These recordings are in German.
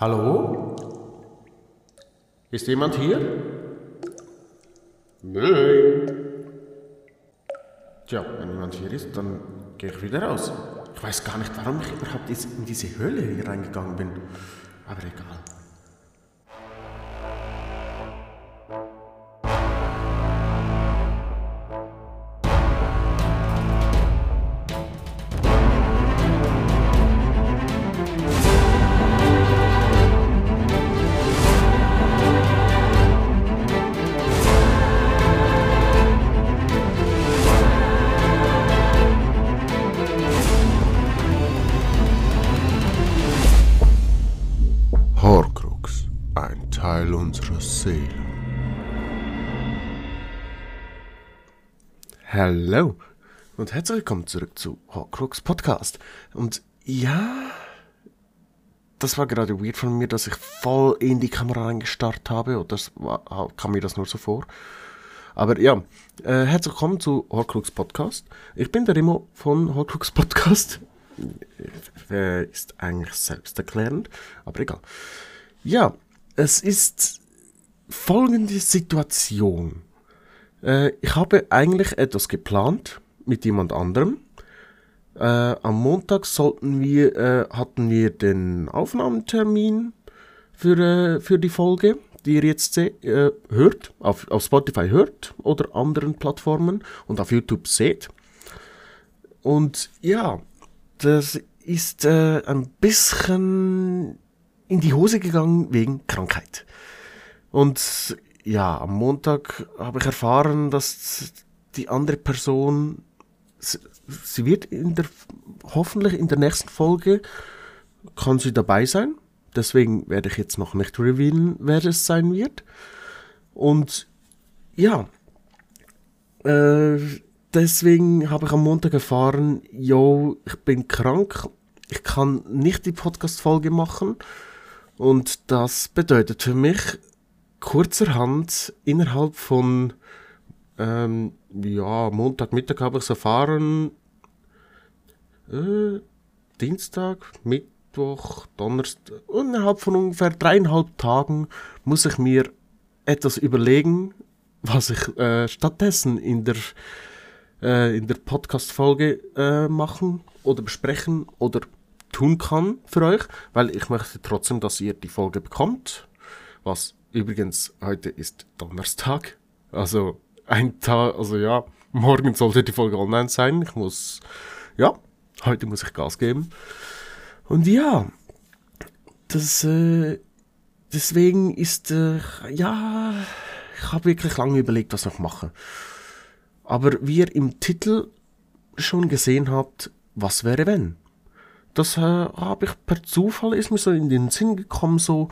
Hallo? Ist jemand hier? Nein. Tja, wenn jemand hier ist, dann gehe ich wieder raus. Ich weiß gar nicht, warum ich überhaupt in diese Höhle hier reingegangen bin. Aber egal. Herzlich willkommen zurück zu Horcrux Podcast. Und ja, das war gerade weird von mir, dass ich voll in die Kamera reingestarrt habe. Oder das war, kam mir das nur so vor. Aber ja, äh, herzlich willkommen zu Horcrux Podcast. Ich bin der Remo von Horcrux Podcast. Äh, ist eigentlich selbsterklärend, aber egal. Ja, es ist folgende Situation. Äh, ich habe eigentlich etwas geplant mit jemand anderem. Äh, am Montag sollten wir, äh, hatten wir den Aufnahmetermin für, äh, für die Folge, die ihr jetzt äh, hört, auf, auf Spotify hört oder anderen Plattformen und auf YouTube seht. Und ja, das ist äh, ein bisschen in die Hose gegangen wegen Krankheit. Und ja, am Montag habe ich erfahren, dass die andere Person, sie wird in der, hoffentlich in der nächsten Folge, kann sie dabei sein. Deswegen werde ich jetzt noch nicht revealen, wer es sein wird. Und ja, äh, deswegen habe ich am Montag erfahren, yo, ich bin krank, ich kann nicht die Podcast-Folge machen. Und das bedeutet für mich kurzerhand innerhalb von, ähm, ja, Montagmittag habe ich es erfahren, äh, Dienstag, Mittwoch, Donnerstag, innerhalb von ungefähr dreieinhalb Tagen muss ich mir etwas überlegen, was ich äh, stattdessen in der äh, der Podcast-Folge äh, machen oder besprechen oder tun kann für euch, weil ich möchte trotzdem, dass ihr die Folge bekommt. Was übrigens heute ist Donnerstag, also ein Tag, also ja, morgen sollte die Folge online sein. Ich muss, ja, heute muss ich Gas geben. Und ja, das, äh, deswegen ist, äh, ja, ich habe wirklich lange überlegt, was ich mache. Aber wie ihr im Titel schon gesehen habt, was wäre wenn? Das äh, habe ich per Zufall ist mir so in den Sinn gekommen, so,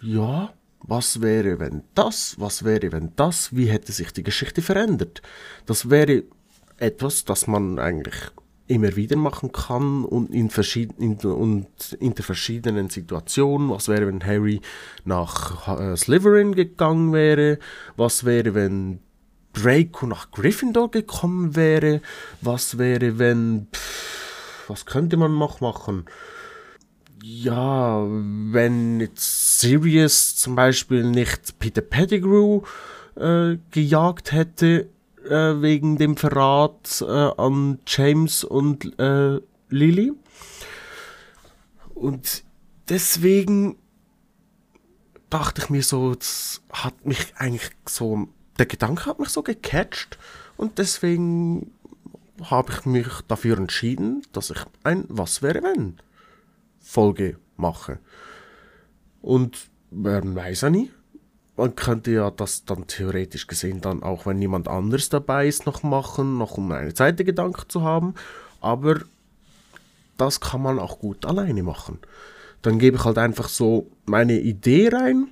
ja, was wäre wenn das, was wäre wenn das, wie hätte sich die Geschichte verändert? Das wäre etwas, das man eigentlich immer wieder machen kann und in, verschieden, in, und in der verschiedenen Situationen. Was wäre, wenn Harry nach äh, Slytherin gegangen wäre? Was wäre, wenn Draco nach Gryffindor gekommen wäre? Was wäre, wenn... Pff, was könnte man noch machen? Ja, wenn jetzt Sirius zum Beispiel nicht Peter Pettigrew äh, gejagt hätte äh, wegen dem Verrat äh, an James und äh, Lily. Und deswegen dachte ich mir so, das hat mich eigentlich so der Gedanke hat mich so gecatcht und deswegen habe ich mich dafür entschieden, dass ich ein Was wäre wenn Folge mache. Und man weiß ja nie. Man könnte ja das dann theoretisch gesehen dann auch, wenn niemand anders dabei ist, noch machen, noch um eine zweite Gedanke zu haben. Aber das kann man auch gut alleine machen. Dann gebe ich halt einfach so meine Idee rein.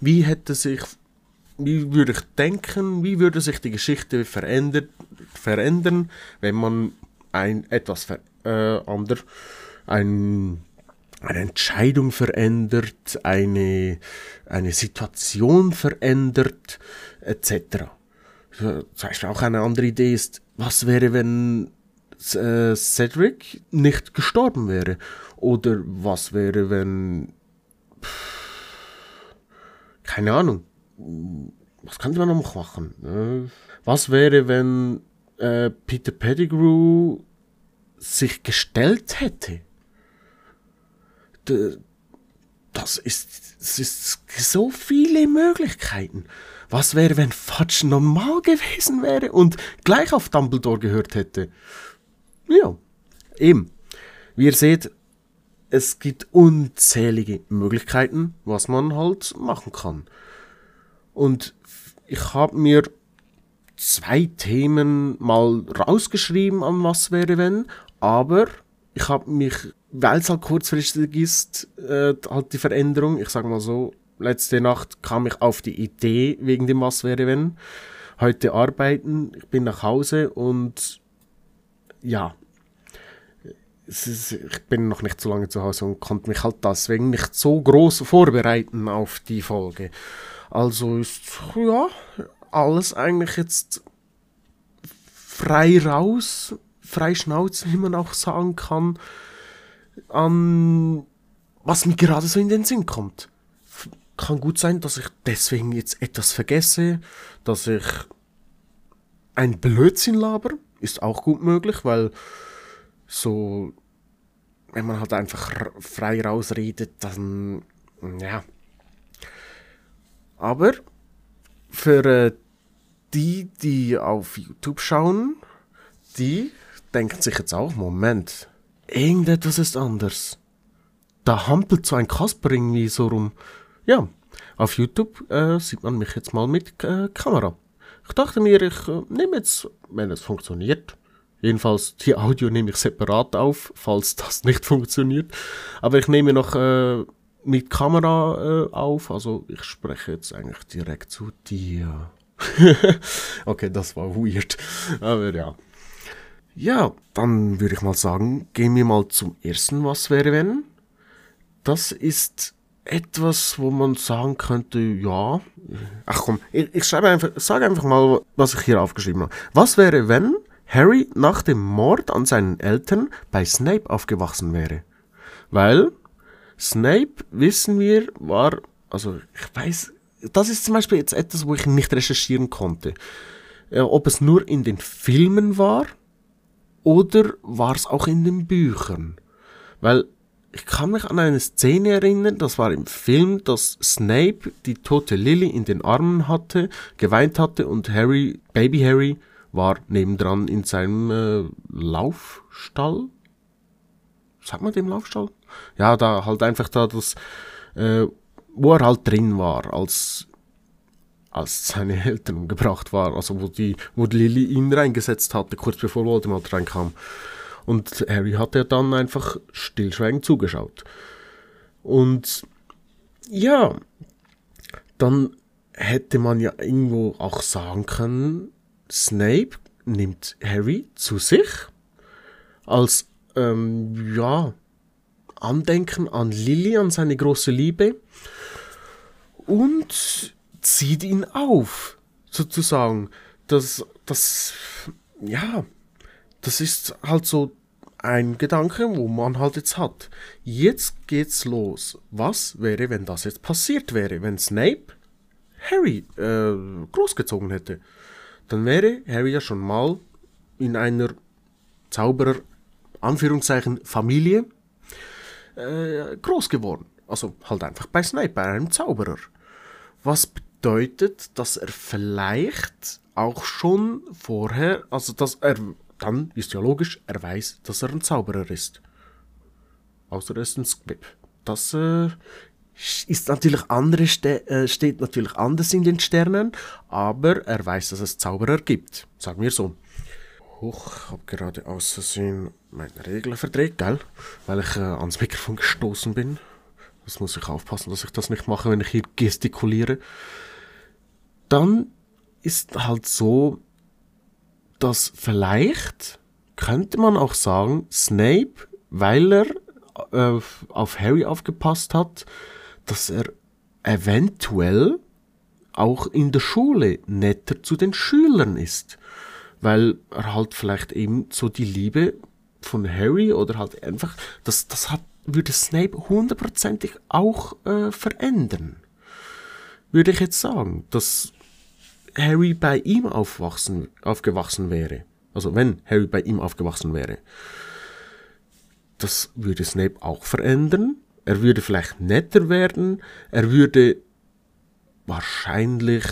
Wie hätte sich wie würde ich denken, wie würde sich die Geschichte verändert, verändern, wenn man ein etwas ver, äh, ander, ein, eine Entscheidung verändert, eine, eine Situation verändert, etc. Zum Beispiel auch eine andere Idee ist, was wäre, wenn äh, Cedric nicht gestorben wäre? Oder was wäre, wenn keine Ahnung. Was könnte man noch machen? Äh, was wäre, wenn äh, Peter Pettigrew sich gestellt hätte? Das ist, das ist so viele Möglichkeiten. Was wäre, wenn Fudge normal gewesen wäre und gleich auf Dumbledore gehört hätte? Ja, eben. Wie ihr seht, es gibt unzählige Möglichkeiten, was man halt machen kann. Und ich habe mir zwei Themen mal rausgeschrieben, an was wäre wenn, aber ich habe mich, weil es halt kurzfristig ist, äh, halt die Veränderung, ich sage mal so, letzte Nacht kam ich auf die Idee wegen dem was wäre wenn. Heute arbeiten, ich bin nach Hause und ja, ist, ich bin noch nicht so lange zu Hause und konnte mich halt deswegen nicht so groß vorbereiten auf die Folge. Also ist ja alles eigentlich jetzt frei raus, frei Schnauze, wie man auch sagen kann, an was mir gerade so in den Sinn kommt. Kann gut sein, dass ich deswegen jetzt etwas vergesse, dass ich ein Blödsinn laber, ist auch gut möglich, weil so, wenn man halt einfach frei rausredet, dann, ja. Aber für äh, die, die auf YouTube schauen, die denken sich jetzt auch, Moment, irgendetwas ist anders. Da hampelt so ein Kasper irgendwie so rum. Ja, auf YouTube äh, sieht man mich jetzt mal mit äh, Kamera. Ich dachte mir, ich äh, nehme jetzt, wenn es funktioniert, Jedenfalls die Audio nehme ich separat auf, falls das nicht funktioniert. Aber ich nehme noch äh, mit Kamera äh, auf, also ich spreche jetzt eigentlich direkt zu dir. okay, das war weird. Aber ja. Ja, dann würde ich mal sagen, gehen wir mal zum ersten Was wäre wenn. Das ist etwas, wo man sagen könnte, ja. Ach komm, ich, ich schreibe einfach, sage einfach mal, was ich hier aufgeschrieben habe. Was wäre, wenn Harry nach dem Mord an seinen Eltern bei Snape aufgewachsen wäre. Weil Snape, wissen wir, war, also ich weiß, das ist zum Beispiel jetzt etwas, wo ich nicht recherchieren konnte. Äh, ob es nur in den Filmen war oder war es auch in den Büchern. Weil ich kann mich an eine Szene erinnern, das war im Film, dass Snape die tote Lily in den Armen hatte, geweint hatte und Harry, Baby Harry, war nebendran in seinem äh, Laufstall. Sagt man dem Laufstall? Ja, da halt einfach da das, äh, wo er halt drin war, als als seine Eltern umgebracht waren, also wo die, wo Lily ihn reingesetzt hatte, kurz bevor Voldemort reinkam. Und Harry hat ja dann einfach stillschweigend zugeschaut. Und ja, dann hätte man ja irgendwo auch sagen können, Snape nimmt Harry zu sich als ähm, ja, Andenken an Lily, an seine große Liebe und zieht ihn auf, sozusagen. Das, das, ja, das ist halt so ein Gedanke, wo man halt jetzt hat. Jetzt geht's los. Was wäre, wenn das jetzt passiert wäre, wenn Snape Harry äh, großgezogen hätte? dann wäre Harry ja schon mal in einer Zauberer, Anführungszeichen, Familie äh, groß geworden. Also halt einfach bei Snape, bei einem Zauberer. Was bedeutet, dass er vielleicht auch schon vorher, also dass er, dann ist ja logisch, er weiß, dass er ein Zauberer ist. Außer er ist ein Squib. Das äh, ist natürlich andere äh, steht natürlich anders in den Sternen, aber er weiß, dass es Zauberer gibt. Sagen wir so. Huch, ich habe gerade aus Versehen meine Regeln verdreht, gell? Weil ich äh, ans Mikrofon gestoßen bin. Das muss ich aufpassen, dass ich das nicht mache, wenn ich hier gestikuliere. Dann ist halt so, dass vielleicht könnte man auch sagen, Snape, weil er äh, auf Harry aufgepasst hat, dass er eventuell auch in der Schule netter zu den Schülern ist, weil er halt vielleicht eben so die Liebe von Harry oder halt einfach, das, das hat würde Snape hundertprozentig auch äh, verändern. Würde ich jetzt sagen, dass Harry bei ihm aufwachsen, aufgewachsen wäre. Also wenn Harry bei ihm aufgewachsen wäre. Das würde Snape auch verändern. Er würde vielleicht netter werden. Er würde wahrscheinlich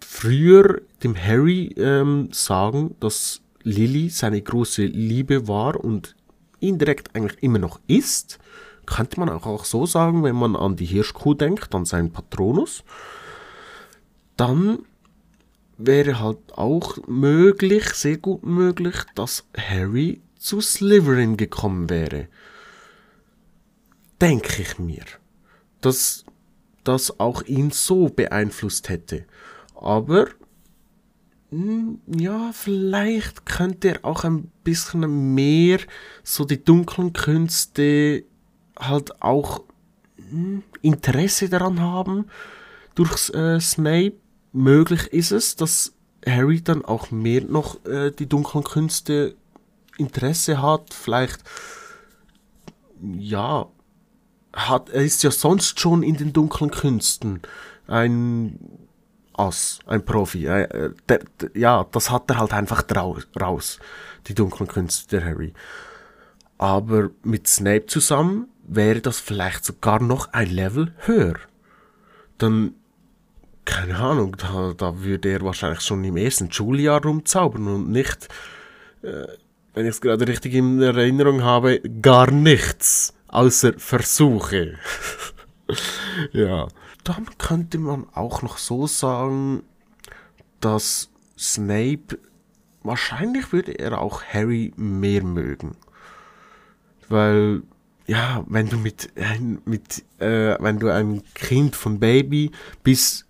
früher dem Harry ähm, sagen, dass Lily seine große Liebe war und indirekt eigentlich immer noch ist. Könnte man auch so sagen, wenn man an die Hirschkuh denkt, an seinen Patronus. Dann wäre halt auch möglich, sehr gut möglich, dass Harry zu Slytherin gekommen wäre. Denke ich mir. Dass das auch ihn so beeinflusst hätte. Aber hm, ja, vielleicht könnte er auch ein bisschen mehr so die dunklen Künste halt auch hm, Interesse daran haben durch äh, Snape. Möglich ist es, dass Harry dann auch mehr noch äh, die dunklen Künste Interesse hat. Vielleicht, ja, hat, er ist ja sonst schon in den dunklen Künsten ein Ass, ein Profi. Äh, der, der, ja, das hat er halt einfach raus, die dunklen Künste der Harry. Aber mit Snape zusammen wäre das vielleicht sogar noch ein Level höher. Dann, keine Ahnung, da, da würde er wahrscheinlich schon im ersten Schuljahr rumzaubern und nicht, äh, wenn ich es gerade richtig in Erinnerung habe, gar nichts, außer Versuche. ja. Dann könnte man auch noch so sagen, dass Snape wahrscheinlich würde er auch Harry mehr mögen. Weil, ja, wenn du mit, mit äh, wenn du ein Kind von Baby bis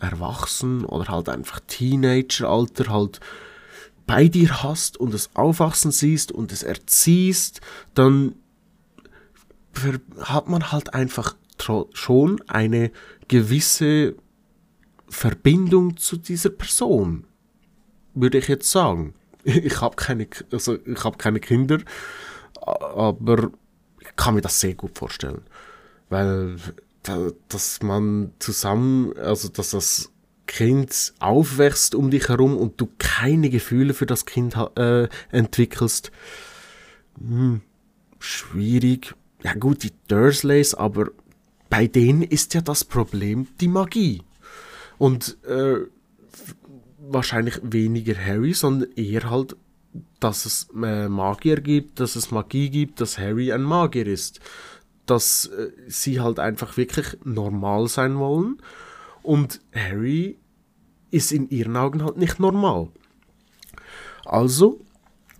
erwachsen oder halt einfach Teenageralter halt bei dir hast und es aufwachsen siehst und es erziehst, dann hat man halt einfach schon eine gewisse Verbindung zu dieser Person, würde ich jetzt sagen. Ich habe keine, also ich habe keine Kinder, aber ich kann mir das sehr gut vorstellen, weil dass man zusammen, also dass das Kind aufwächst um dich herum und du keine Gefühle für das Kind äh, entwickelst, hm, schwierig. Ja gut, die Dursleys, aber bei denen ist ja das Problem die Magie. Und äh, wahrscheinlich weniger Harry, sondern eher halt, dass es äh, Magier gibt, dass es Magie gibt, dass Harry ein Magier ist. Dass äh, sie halt einfach wirklich normal sein wollen. Und Harry ist in ihren Augen halt nicht normal. Also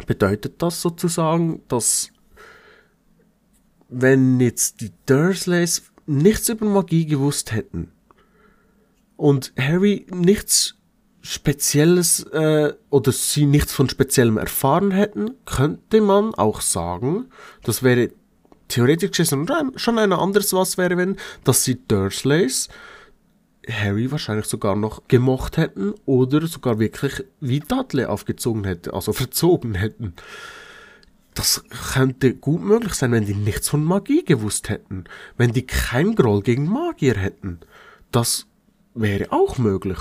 bedeutet das sozusagen, dass wenn jetzt die Dursleys nichts über Magie gewusst hätten und Harry nichts Spezielles äh, oder sie nichts von Speziellem erfahren hätten, könnte man auch sagen, das wäre theoretisch schon ein anderes was wäre, wenn, dass sie Dursleys Harry wahrscheinlich sogar noch gemocht hätten oder sogar wirklich wie Dudley aufgezogen hätte, also verzogen hätten das könnte gut möglich sein, wenn die nichts von Magie gewusst hätten. Wenn die kein Groll gegen Magier hätten. Das wäre auch möglich.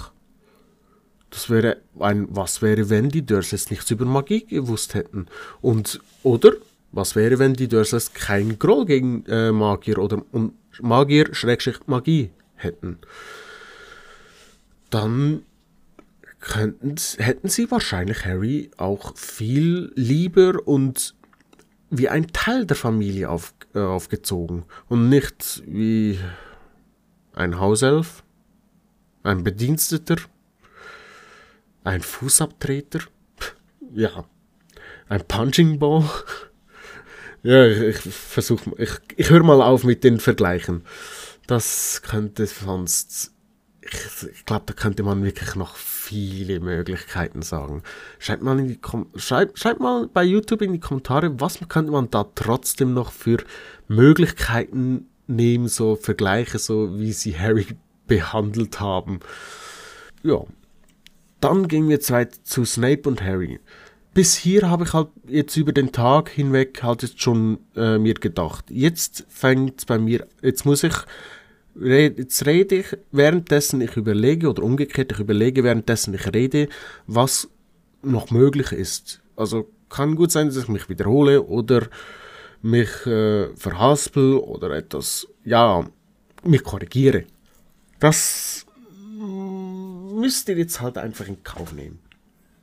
Das wäre ein, was wäre, wenn die Dursleys nichts über Magie gewusst hätten? Und, oder, was wäre, wenn die Dursleys kein Groll gegen äh, Magier oder um, Magier Schrägstrich Magie hätten? Dann könnten, hätten sie wahrscheinlich Harry auch viel lieber und wie ein Teil der Familie auf, äh, aufgezogen und nicht wie ein Hauself, ein Bediensteter, ein Fußabtreter, ja, ein Punching Ball. Ja, ich, ich versuche, ich, ich höre mal auf mit den Vergleichen. Das könnte sonst ich, ich glaube, da könnte man wirklich noch viele Möglichkeiten sagen. Schreibt mal, in die Kom schreibt, schreibt mal bei YouTube in die Kommentare, was könnte man da trotzdem noch für Möglichkeiten nehmen, so Vergleiche, so wie sie Harry behandelt haben. Ja. Dann gehen wir zu Snape und Harry. Bis hier habe ich halt jetzt über den Tag hinweg halt jetzt schon äh, mir gedacht. Jetzt fängt bei mir, jetzt muss ich, jetzt rede ich, währenddessen ich überlege, oder umgekehrt, ich überlege, währenddessen ich rede, was noch möglich ist. Also kann gut sein, dass ich mich wiederhole oder mich äh, verhaspel oder etwas, ja, mich korrigiere. Das müsst ihr jetzt halt einfach in Kauf nehmen.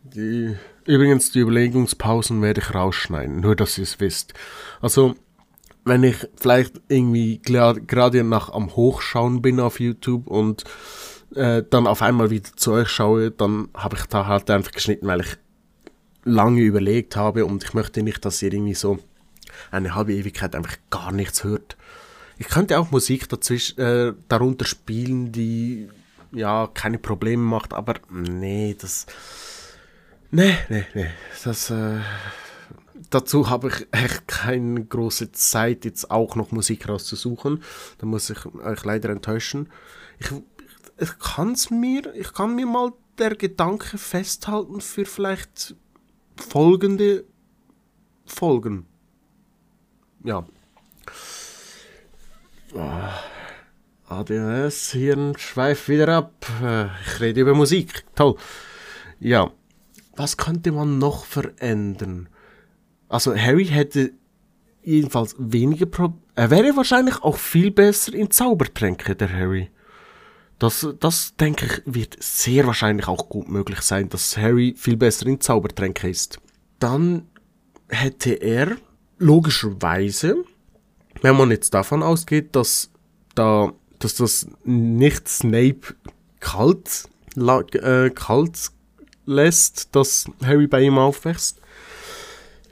Die, übrigens, die Überlegungspausen werde ich rausschneiden, nur dass ihr es wisst. Also, wenn ich vielleicht irgendwie gerade nach am Hochschauen bin auf YouTube und äh, dann auf einmal wieder zu euch schaue, dann habe ich da halt einfach geschnitten, weil ich lange überlegt habe und ich möchte nicht, dass ihr irgendwie so eine halbe Ewigkeit einfach gar nichts hört. Ich könnte auch Musik dazwischen, äh, darunter spielen, die ja keine Probleme macht, aber nee, das. Nee, nee, nee. Das, äh, dazu habe ich echt keine große Zeit, jetzt auch noch Musik rauszusuchen. Da muss ich euch leider enttäuschen. Ich, ich kann's mir, ich kann mir mal der Gedanke festhalten für vielleicht folgende Folgen. Ja. Oh. ADHS, Hirn schweift wieder ab. Äh, ich rede über Musik. Toll. Ja. Was könnte man noch verändern? Also Harry hätte jedenfalls weniger Probleme. Er wäre wahrscheinlich auch viel besser in Zaubertränke, der Harry. Das, das denke ich, wird sehr wahrscheinlich auch gut möglich sein, dass Harry viel besser in Zaubertränke ist. Dann hätte er logischerweise, wenn man jetzt davon ausgeht, dass da dass das nicht Snape kalt, äh, kalt lässt, dass Harry bei ihm aufwächst,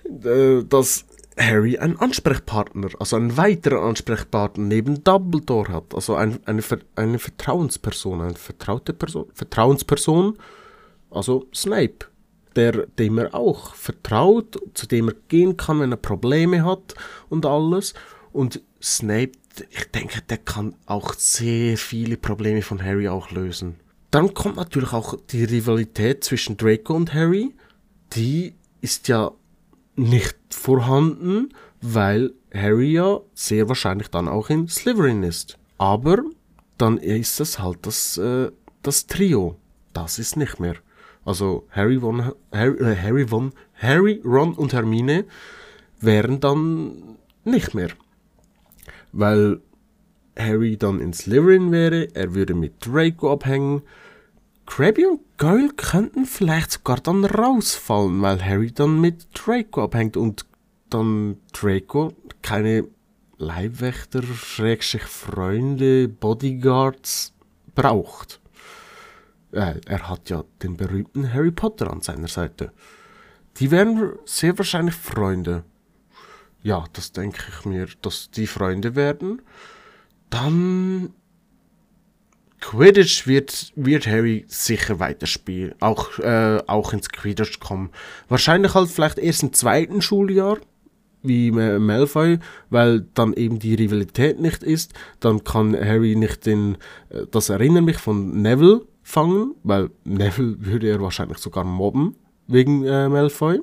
äh, dass Harry einen Ansprechpartner, also einen weiteren Ansprechpartner neben Dumbledore hat, also ein, eine, eine Vertrauensperson, eine vertraute Person, Vertrauensperson, also Snape, der, dem er auch vertraut, zu dem er gehen kann, wenn er Probleme hat und alles. Und Snape ich denke, der kann auch sehr viele Probleme von Harry auch lösen. Dann kommt natürlich auch die Rivalität zwischen Draco und Harry. Die ist ja nicht vorhanden, weil Harry ja sehr wahrscheinlich dann auch in Slytherin ist. Aber dann ist es halt das, äh, das Trio. Das ist nicht mehr. Also Harry, Ron, Harry, äh, Harry, Ron, Harry, Ron und Hermine wären dann nicht mehr weil Harry dann in Slytherin wäre, er würde mit Draco abhängen. Krabby und Goyle könnten vielleicht sogar dann rausfallen, weil Harry dann mit Draco abhängt und dann Draco keine Leibwächter, Schrägstrich Freunde, Bodyguards braucht. Er hat ja den berühmten Harry Potter an seiner Seite. Die wären sehr wahrscheinlich Freunde ja, das denke ich mir, dass die Freunde werden. Dann Quidditch wird, wird Harry sicher weiterspielen, auch, äh, auch ins Quidditch kommen. Wahrscheinlich halt vielleicht erst im zweiten Schuljahr, wie Malfoy, weil dann eben die Rivalität nicht ist. Dann kann Harry nicht den, äh, das erinnert mich von Neville fangen, weil Neville würde er wahrscheinlich sogar mobben wegen äh, Malfoy.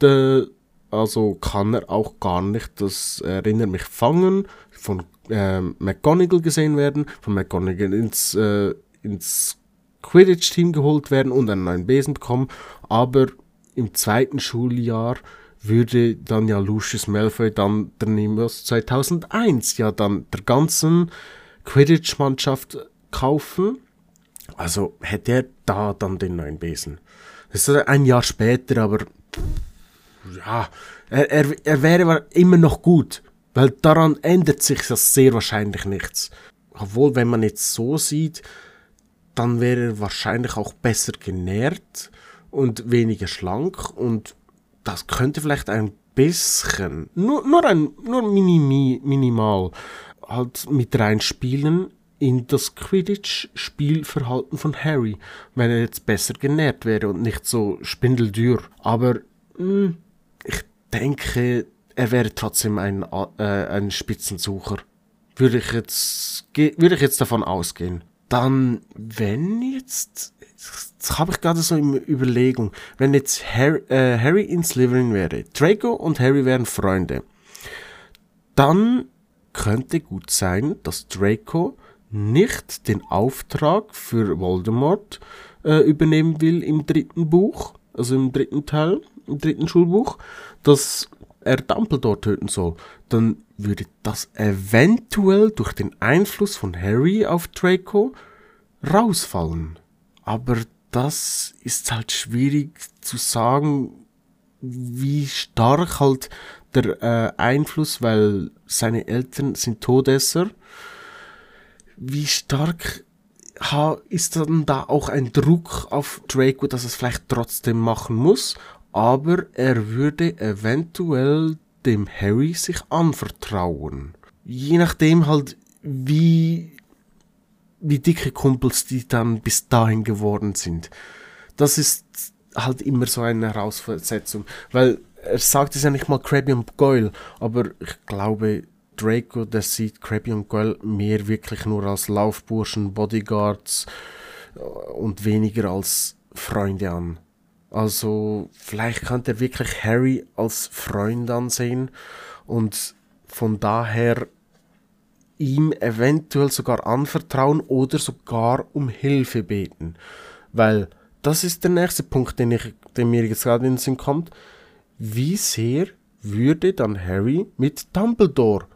De, also kann er auch gar nicht das Erinnere mich fangen, von äh, McGonagall gesehen werden, von McGonagall ins, äh, ins Quidditch-Team geholt werden und einen neuen Besen bekommen, aber im zweiten Schuljahr würde dann ja Lucius Malfoy dann der Nimbus 2001 ja dann der ganzen Quidditch-Mannschaft kaufen. Also hätte er da dann den neuen Besen. Das ist ein Jahr später, aber ja, er, er, er wäre immer noch gut, weil daran ändert sich das sehr wahrscheinlich nichts. Obwohl, wenn man jetzt so sieht, dann wäre er wahrscheinlich auch besser genährt und weniger schlank und das könnte vielleicht ein bisschen, nur, nur, ein, nur minimi, minimal, halt mit reinspielen in das Quidditch-Spielverhalten von Harry, wenn er jetzt besser genährt wäre und nicht so spindeldürr. Aber mh, hm, ich denke, er wäre trotzdem ein, äh, ein Spitzensucher. Würde ich jetzt, würde ich jetzt davon ausgehen. Dann, wenn jetzt das habe ich gerade so in Überlegung. Wenn jetzt Harry, äh, Harry in Slytherin wäre, Draco und Harry wären Freunde, dann könnte gut sein, dass Draco nicht den Auftrag für Voldemort äh, übernehmen will im dritten Buch, also im dritten Teil, im dritten Schulbuch, dass er Dumbledore töten soll, dann würde das eventuell durch den Einfluss von Harry auf Draco rausfallen. Aber das ist halt schwierig zu sagen, wie stark halt der äh, Einfluss, weil seine Eltern sind Todesser, wie stark ist dann da auch ein Druck auf Draco, dass es vielleicht trotzdem machen muss, aber er würde eventuell dem Harry sich anvertrauen. Je nachdem halt, wie wie dicke Kumpels die dann bis dahin geworden sind. Das ist halt immer so eine Heraussetzung, weil er sagt es ja nicht mal Krabby und Goyle, aber ich glaube, Draco, der sieht Krabby und Goyle mehr wirklich nur als Laufburschen, Bodyguards äh, und weniger als Freunde an. Also vielleicht könnte er wirklich Harry als Freund ansehen und von daher ihm eventuell sogar anvertrauen oder sogar um Hilfe beten. Weil das ist der nächste Punkt, den, ich, den mir jetzt gerade in den Sinn kommt. Wie sehr würde dann Harry mit Dumbledore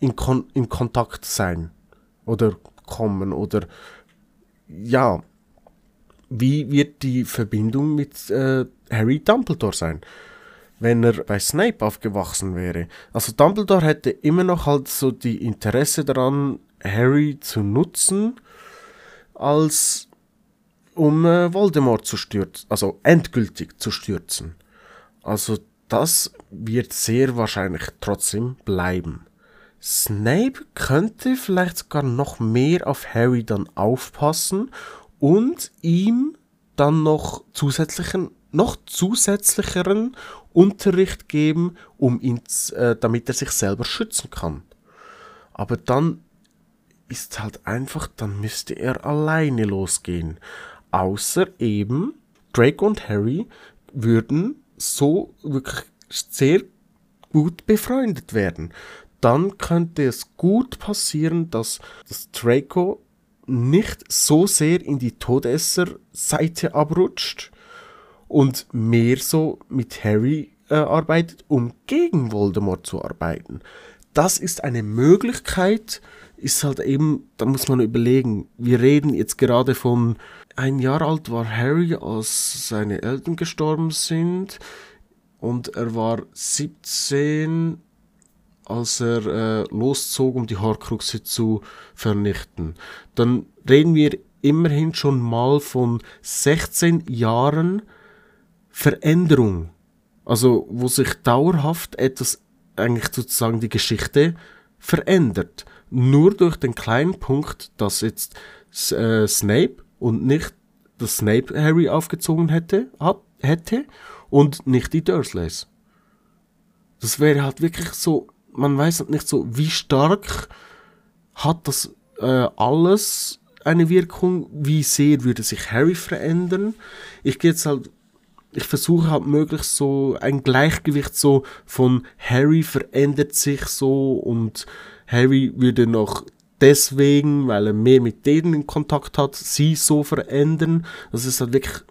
in, Kon in Kontakt sein? Oder kommen? Oder ja, wie wird die Verbindung mit äh, Harry Dumbledore sein? wenn er bei Snape aufgewachsen wäre. Also Dumbledore hätte immer noch halt so die Interesse daran, Harry zu nutzen, als um äh, Voldemort zu stürzen, also endgültig zu stürzen. Also das wird sehr wahrscheinlich trotzdem bleiben. Snape könnte vielleicht sogar noch mehr auf Harry dann aufpassen und ihm dann noch zusätzlichen noch zusätzlicheren Unterricht geben, um ihn, äh, damit er sich selber schützen kann. Aber dann ist halt einfach, dann müsste er alleine losgehen. Außer eben Drake und Harry würden so wirklich sehr gut befreundet werden. Dann könnte es gut passieren, dass das Draco nicht so sehr in die Todesser-Seite abrutscht, und mehr so mit Harry äh, arbeitet, um gegen Voldemort zu arbeiten. Das ist eine Möglichkeit, ist halt eben, da muss man überlegen, wir reden jetzt gerade von ein Jahr alt war Harry, als seine Eltern gestorben sind und er war 17, als er äh, loszog, um die Horcruxe zu vernichten. Dann reden wir immerhin schon mal von 16 Jahren, Veränderung, also wo sich dauerhaft etwas, eigentlich sozusagen die Geschichte verändert. Nur durch den kleinen Punkt, dass jetzt äh, Snape und nicht dass Snape Harry aufgezogen hätte, hat, hätte und nicht die Dursleys. Das wäre halt wirklich so, man weiß nicht so, wie stark hat das äh, alles eine Wirkung, wie sehr würde sich Harry verändern. Ich gehe jetzt halt ich versuche halt möglichst so ein Gleichgewicht so von Harry verändert sich so und Harry würde noch deswegen, weil er mehr mit denen in Kontakt hat, sie so verändern. Das ist halt wirklich,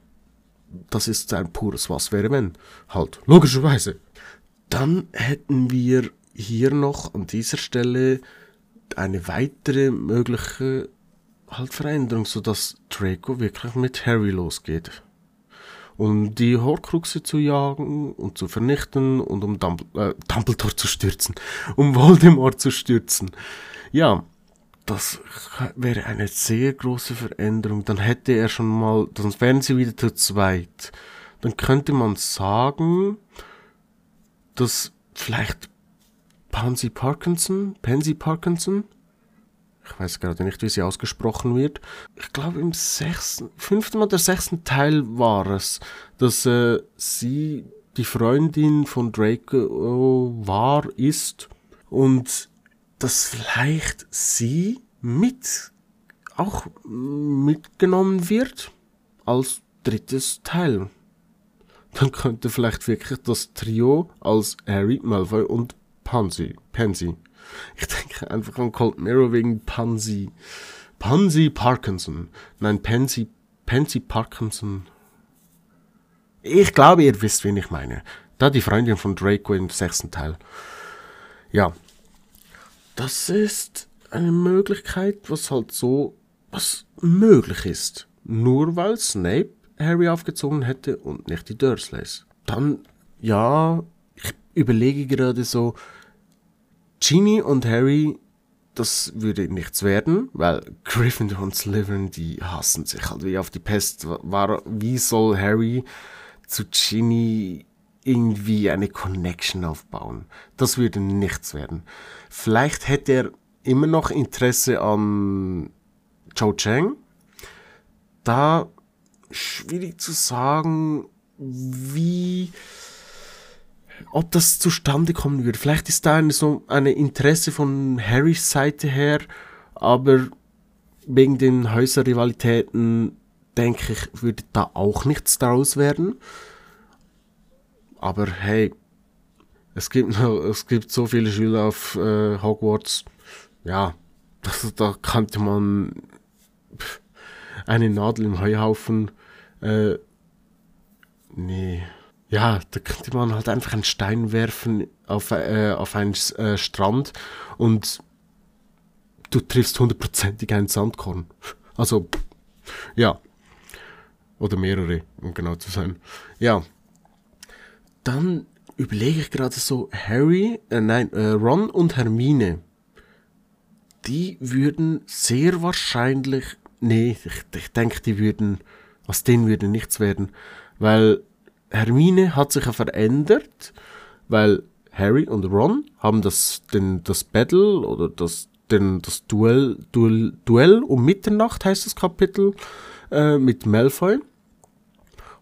das ist ein pures Was wäre wenn. Halt, logischerweise. Dann hätten wir hier noch an dieser Stelle eine weitere mögliche halt Veränderung, sodass Draco wirklich mit Harry losgeht um die Horcruxe zu jagen und zu vernichten und um Dumbledore, äh, Dumbledore zu stürzen, um Voldemort zu stürzen. Ja, das wäre eine sehr große Veränderung. Dann hätte er schon mal, dann wären sie wieder zu zweit. Dann könnte man sagen, dass vielleicht Pansy Parkinson, Pansy Parkinson, ich weiß gerade nicht, wie sie ausgesprochen wird. Ich glaube im sechsten, fünften oder sechsten Teil war es, dass äh, sie die Freundin von Draco war, ist und dass vielleicht sie mit auch mitgenommen wird. als drittes Teil. Dann könnte vielleicht wirklich das Trio als Harry, Malfoy und Pansy. Pansy. Ich denke einfach an Cold Mirror wegen Pansy. Pansy Parkinson. Nein, Pansy, Pansy Parkinson. Ich glaube, ihr wisst, wen ich meine. Da die Freundin von Draco im sechsten Teil. Ja. Das ist eine Möglichkeit, was halt so, was möglich ist. Nur weil Snape Harry aufgezogen hätte und nicht die Dursleys. Dann, ja, ich überlege gerade so, Ginny und Harry, das würde nichts werden, weil Gryffindor und Slytherin, die hassen sich halt wie auf die Pest. War, wie soll Harry zu Ginny irgendwie eine Connection aufbauen? Das würde nichts werden. Vielleicht hätte er immer noch Interesse an Cho Chang. Da schwierig zu sagen, wie ob das zustande kommen würde. Vielleicht ist da eine, so eine Interesse von Harrys Seite her, aber wegen den Häuserrivalitäten denke ich, würde da auch nichts daraus werden. Aber hey, es gibt, es gibt so viele Schüler auf äh, Hogwarts. Ja, das, da könnte man eine Nadel im Heuhaufen. Äh, nee ja, da könnte man halt einfach einen Stein werfen auf, äh, auf einen äh, Strand und du triffst hundertprozentig ein Sandkorn. Also, ja. Oder mehrere, um genau zu sein. Ja. Dann überlege ich gerade so, Harry, äh, nein, äh, Ron und Hermine, die würden sehr wahrscheinlich, nee, ich, ich denke, die würden, aus denen würde nichts werden, weil Hermine hat sich ja verändert, weil Harry und Ron haben das, den, das Battle oder das, den, das Duell, Duell, Duell um Mitternacht heißt das Kapitel äh, mit Malfoy.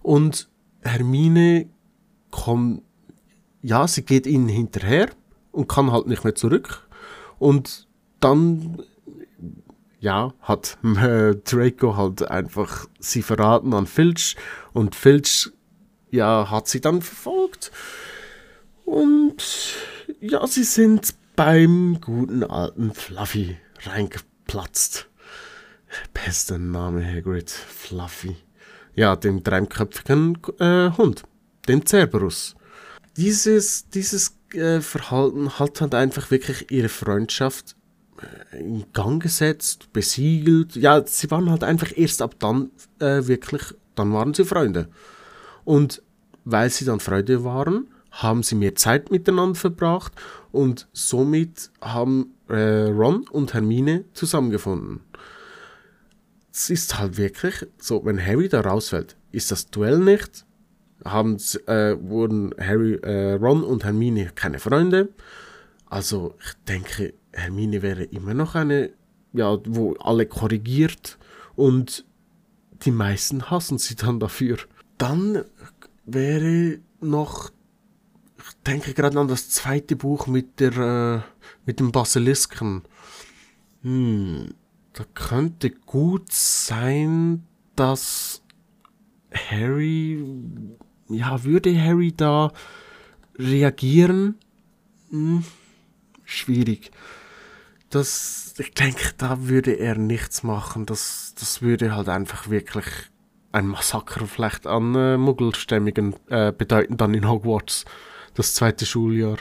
Und Hermine kommt, ja, sie geht ihnen hinterher und kann halt nicht mehr zurück. Und dann, ja, hat äh, Draco halt einfach sie verraten an Filch und Filch ja, hat sie dann verfolgt. Und ja, sie sind beim guten alten Fluffy reingeplatzt. Bester Name, Hagrid. Fluffy. Ja, dem dreiköpfigen äh, Hund. Dem Cerberus. Dieses, dieses äh, Verhalten hat halt einfach wirklich ihre Freundschaft äh, in Gang gesetzt, besiegelt. Ja, sie waren halt einfach erst ab dann äh, wirklich, dann waren sie Freunde. Und weil sie dann Freude waren, haben sie mehr Zeit miteinander verbracht und somit haben äh, Ron und Hermine zusammengefunden. Es ist halt wirklich so, wenn Harry da rausfällt, ist das Duell nicht, haben, äh, wurden Harry, äh, Ron und Hermine keine Freunde. Also ich denke, Hermine wäre immer noch eine, ja, wo alle korrigiert und die meisten hassen sie dann dafür. Dann wäre noch, ich denke gerade an das zweite Buch mit der, äh, mit dem Basilisken. Hm, da könnte gut sein, dass Harry, ja, würde Harry da reagieren? Hm, schwierig. Das, ich denke, da würde er nichts machen. Das, das würde halt einfach wirklich ein Massaker vielleicht an äh, Muggelstämmigen äh, bedeuten dann in Hogwarts das zweite Schuljahr.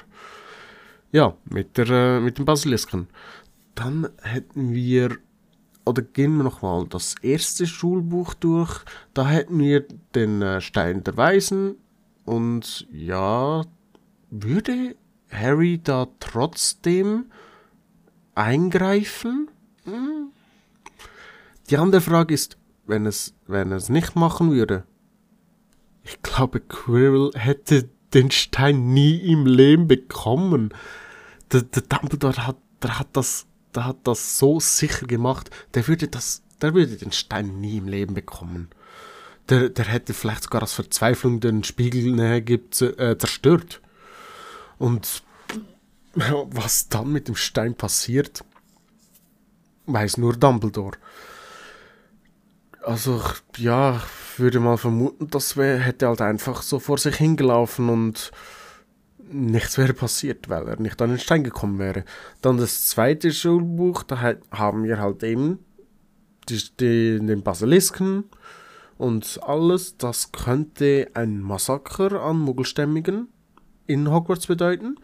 Ja, mit, der, äh, mit dem Basilisken. Dann hätten wir, oder gehen wir nochmal das erste Schulbuch durch. Da hätten wir den äh, Stein der Weisen. Und ja, würde Harry da trotzdem eingreifen? Hm. Die andere Frage ist, wenn es, wenn es nicht machen würde. Ich glaube, Quirrell hätte den Stein nie im Leben bekommen. Der, der Dumbledore hat, der hat das, der hat das so sicher gemacht. Der würde das, der würde den Stein nie im Leben bekommen. Der, der hätte vielleicht sogar aus Verzweiflung den Spiegel äh, zerstört. Und was dann mit dem Stein passiert, weiß nur Dumbledore Also, ja, würde mal vermuten, das hätte halt einfach so vor sich hingelaufen und nichts wäre passiert, weil er nicht an den Stein gekommen wäre. Dann das zweite Schulbuch, da haben wir halt eben die, die, den Basilisken und alles. Das könnte ein Massaker an Muggelstämmigen in Hogwarts bedeuten.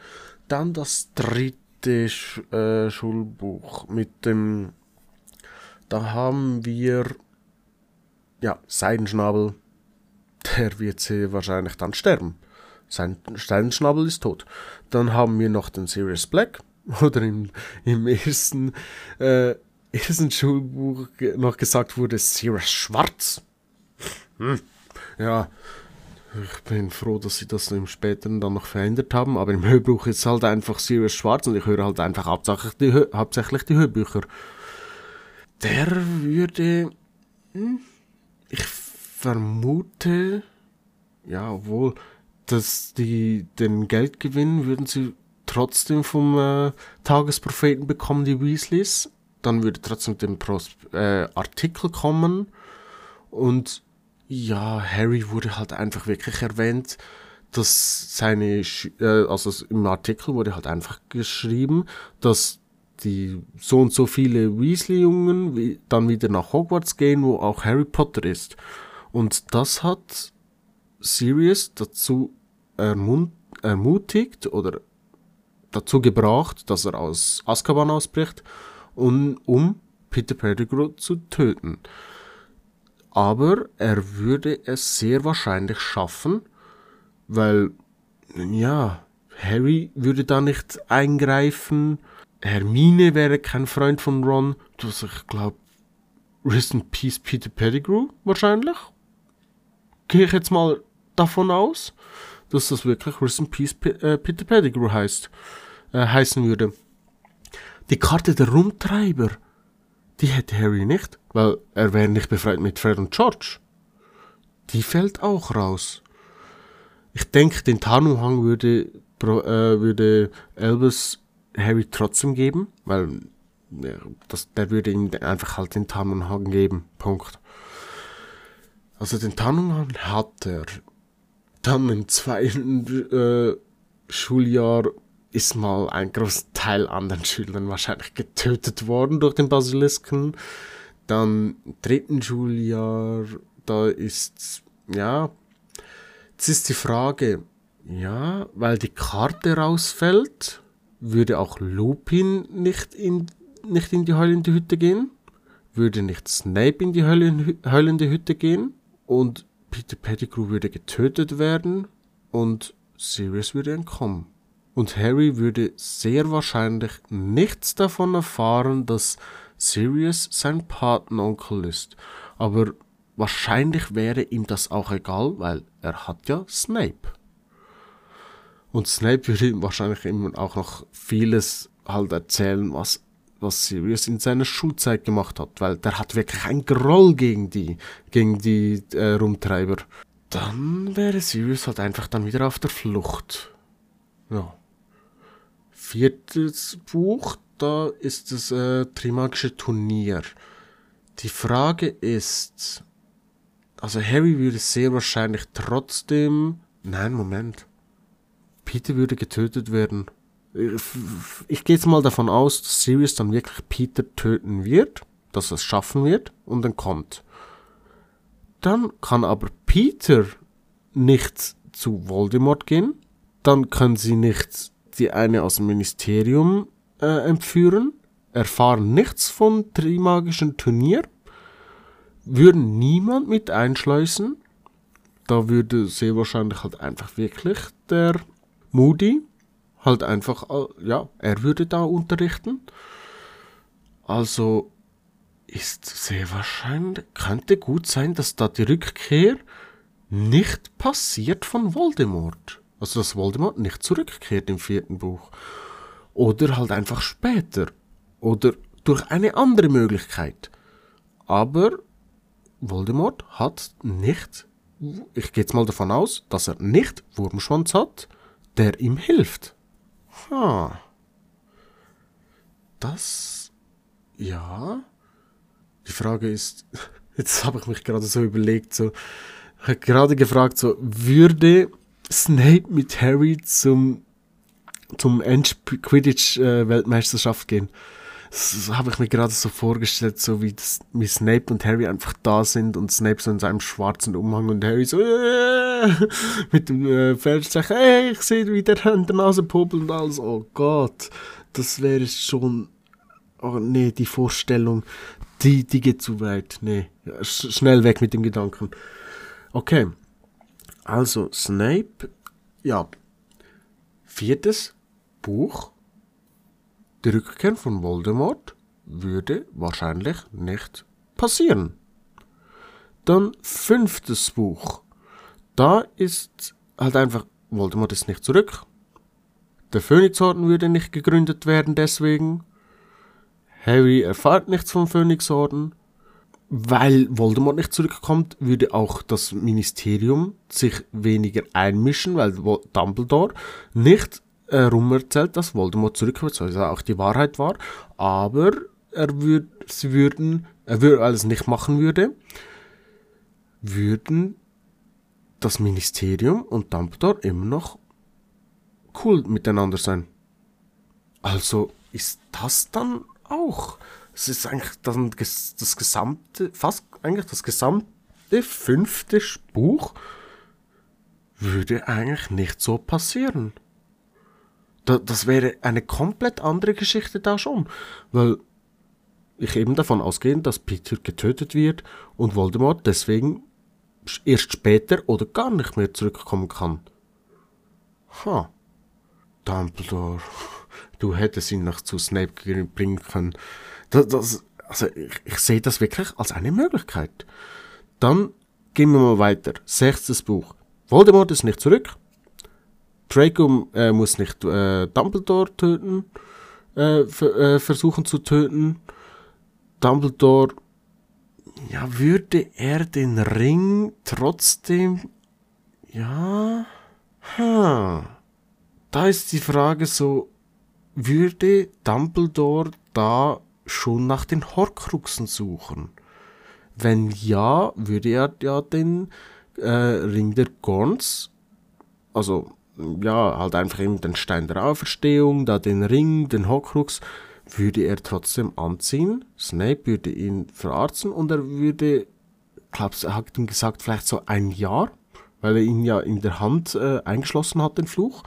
Dann das dritte Sch äh, Schulbuch mit dem. Da haben wir. Ja, Seidenschnabel. Der wird sie wahrscheinlich dann sterben. Sein Seidenschnabel ist tot. Dann haben wir noch den Sirius Black. Oder im, im ersten, äh, ersten Schulbuch noch gesagt wurde Sirius Schwarz. Hm. Ja, ich bin froh, dass sie das im späteren dann noch verändert haben, aber im Hörbuch ist halt einfach Sirius Schwarz und ich höre halt einfach hauptsächlich die, hauptsächlich die Hörbücher. Der würde. Hm, ich vermute. Ja, obwohl, dass die den Geldgewinn würden sie trotzdem vom äh, Tagespropheten bekommen, die Weasleys. Dann würde trotzdem Pros äh, Artikel kommen und ja, Harry wurde halt einfach wirklich erwähnt, dass seine, äh, also im Artikel wurde halt einfach geschrieben, dass die so und so viele Weasley-Jungen dann wieder nach Hogwarts gehen, wo auch Harry Potter ist. Und das hat Sirius dazu ermutigt oder dazu gebracht, dass er aus Azkaban ausbricht, um, um Peter Pettigrew zu töten aber er würde es sehr wahrscheinlich schaffen, weil, ja, Harry würde da nicht eingreifen, Hermine wäre kein Freund von Ron, also ich glaube, Rest in Peace Peter Pettigrew wahrscheinlich. Gehe ich jetzt mal davon aus, dass das wirklich Rest in Peace äh, Peter Pettigrew heißt, äh, heißen würde. Die Karte der Rumtreiber die hätte Harry nicht, weil er wäre nicht befreit mit Fred und George. Die fällt auch raus. Ich denke, den Tarnumhang würde, äh, würde Albus Harry trotzdem geben, weil das, der würde ihm einfach halt den Tarnumhang geben. Punkt. Also den Tarnumhang hat er. Dann im zweiten äh, Schuljahr ist mal ein großer Teil an den Schülern wahrscheinlich getötet worden durch den Basilisken. Dann im dritten Schuljahr, da ist, ja, jetzt ist die Frage, ja, weil die Karte rausfällt, würde auch Lupin nicht in, nicht in die heulende Hütte gehen? Würde nicht Snape in die heulende Hütte gehen? Und Peter Pettigrew würde getötet werden und Sirius würde entkommen und Harry würde sehr wahrscheinlich nichts davon erfahren, dass Sirius sein Patenonkel ist. Aber wahrscheinlich wäre ihm das auch egal, weil er hat ja Snape. Und Snape würde ihm wahrscheinlich immer auch noch vieles halt erzählen, was, was Sirius in seiner Schulzeit gemacht hat, weil der hat wirklich ein Groll gegen die, gegen die äh, Rumtreiber. Dann wäre Sirius halt einfach dann wieder auf der Flucht. Ja viertes Buch, da ist das äh, Trimagische Turnier. Die Frage ist, also Harry würde sehr wahrscheinlich trotzdem, nein, Moment, Peter würde getötet werden. Ich, ich gehe jetzt mal davon aus, dass Sirius dann wirklich Peter töten wird, dass er es schaffen wird und dann kommt. Dann kann aber Peter nicht zu Voldemort gehen, dann können sie nicht die eine aus dem Ministerium äh, entführen, erfahren nichts vom Trimagischen Turnier, würden niemand mit einschleusen. Da würde sehr wahrscheinlich halt einfach wirklich der Moody halt einfach, äh, ja, er würde da unterrichten. Also ist sehr wahrscheinlich, könnte gut sein, dass da die Rückkehr nicht passiert von Voldemort. Also dass Voldemort nicht zurückkehrt im vierten Buch. Oder halt einfach später. Oder durch eine andere Möglichkeit. Aber Voldemort hat nicht, ich gehe jetzt mal davon aus, dass er nicht Wurmschwanz hat, der ihm hilft. Ha. Das, ja. Die Frage ist, Jetzt habe ich mich gerade so überlegt, so, ich habe gerade gefragt, so, würde Snape mit Harry zum, zum End-Quidditch-Weltmeisterschaft gehen? Das habe ich mir gerade so vorgestellt, so wie, das, wie Snape und Harry einfach da sind und Snape so in seinem schwarzen Umhang und Harry so äh, mit dem äh, Pferd hey, ich sehe wie der in der Nase popelt und alles. Oh Gott, das wäre schon, oh nee, die Vorstellung, die, die geht zu weit. Nee, schnell weg mit dem Gedanken. Okay, also Snape, ja, viertes Buch die Rückkehr von Voldemort würde wahrscheinlich nicht passieren. Dann fünftes Buch. Da ist halt einfach, Voldemort ist nicht zurück. Der Phönixorden würde nicht gegründet werden deswegen. Harry erfahrt nichts vom Phönixorden. Weil Voldemort nicht zurückkommt, würde auch das Ministerium sich weniger einmischen, weil Dumbledore nicht äh, rumerzählt, dass Voldemort zurückkommt, was auch die Wahrheit war, aber er würd, sie würden, er würde alles nicht machen würde, würden das Ministerium und Dumbledore immer noch cool miteinander sein. Also ist das dann auch. Es ist eigentlich dann das gesamte, fast eigentlich das gesamte fünfte Buch würde eigentlich nicht so passieren. Da, das wäre eine komplett andere Geschichte da schon. Weil ich eben davon ausgehe, dass Peter getötet wird und Voldemort deswegen erst später oder gar nicht mehr zurückkommen kann. Ha. Dumbledore. Du hättest ihn noch zu Snape bringen können. Das, das, also ich, ich sehe das wirklich als eine Möglichkeit. Dann gehen wir mal weiter. Sechstes Buch. Voldemort ist nicht zurück. Draco äh, muss nicht äh, Dumbledore töten, äh, äh, versuchen zu töten. Dumbledore, ja, würde er den Ring trotzdem, ja, ha. Da ist die Frage so, würde Dumbledore da schon nach den Horcruxen suchen? Wenn ja, würde er ja den äh, Ring der Gorns, also ja, halt einfach eben den Stein der Auferstehung, da den Ring, den Horcrux, würde er trotzdem anziehen. Snape würde ihn verarzten und er würde, glaubst er hat ihm gesagt, vielleicht so ein Jahr, weil er ihn ja in der Hand äh, eingeschlossen hat, den Fluch.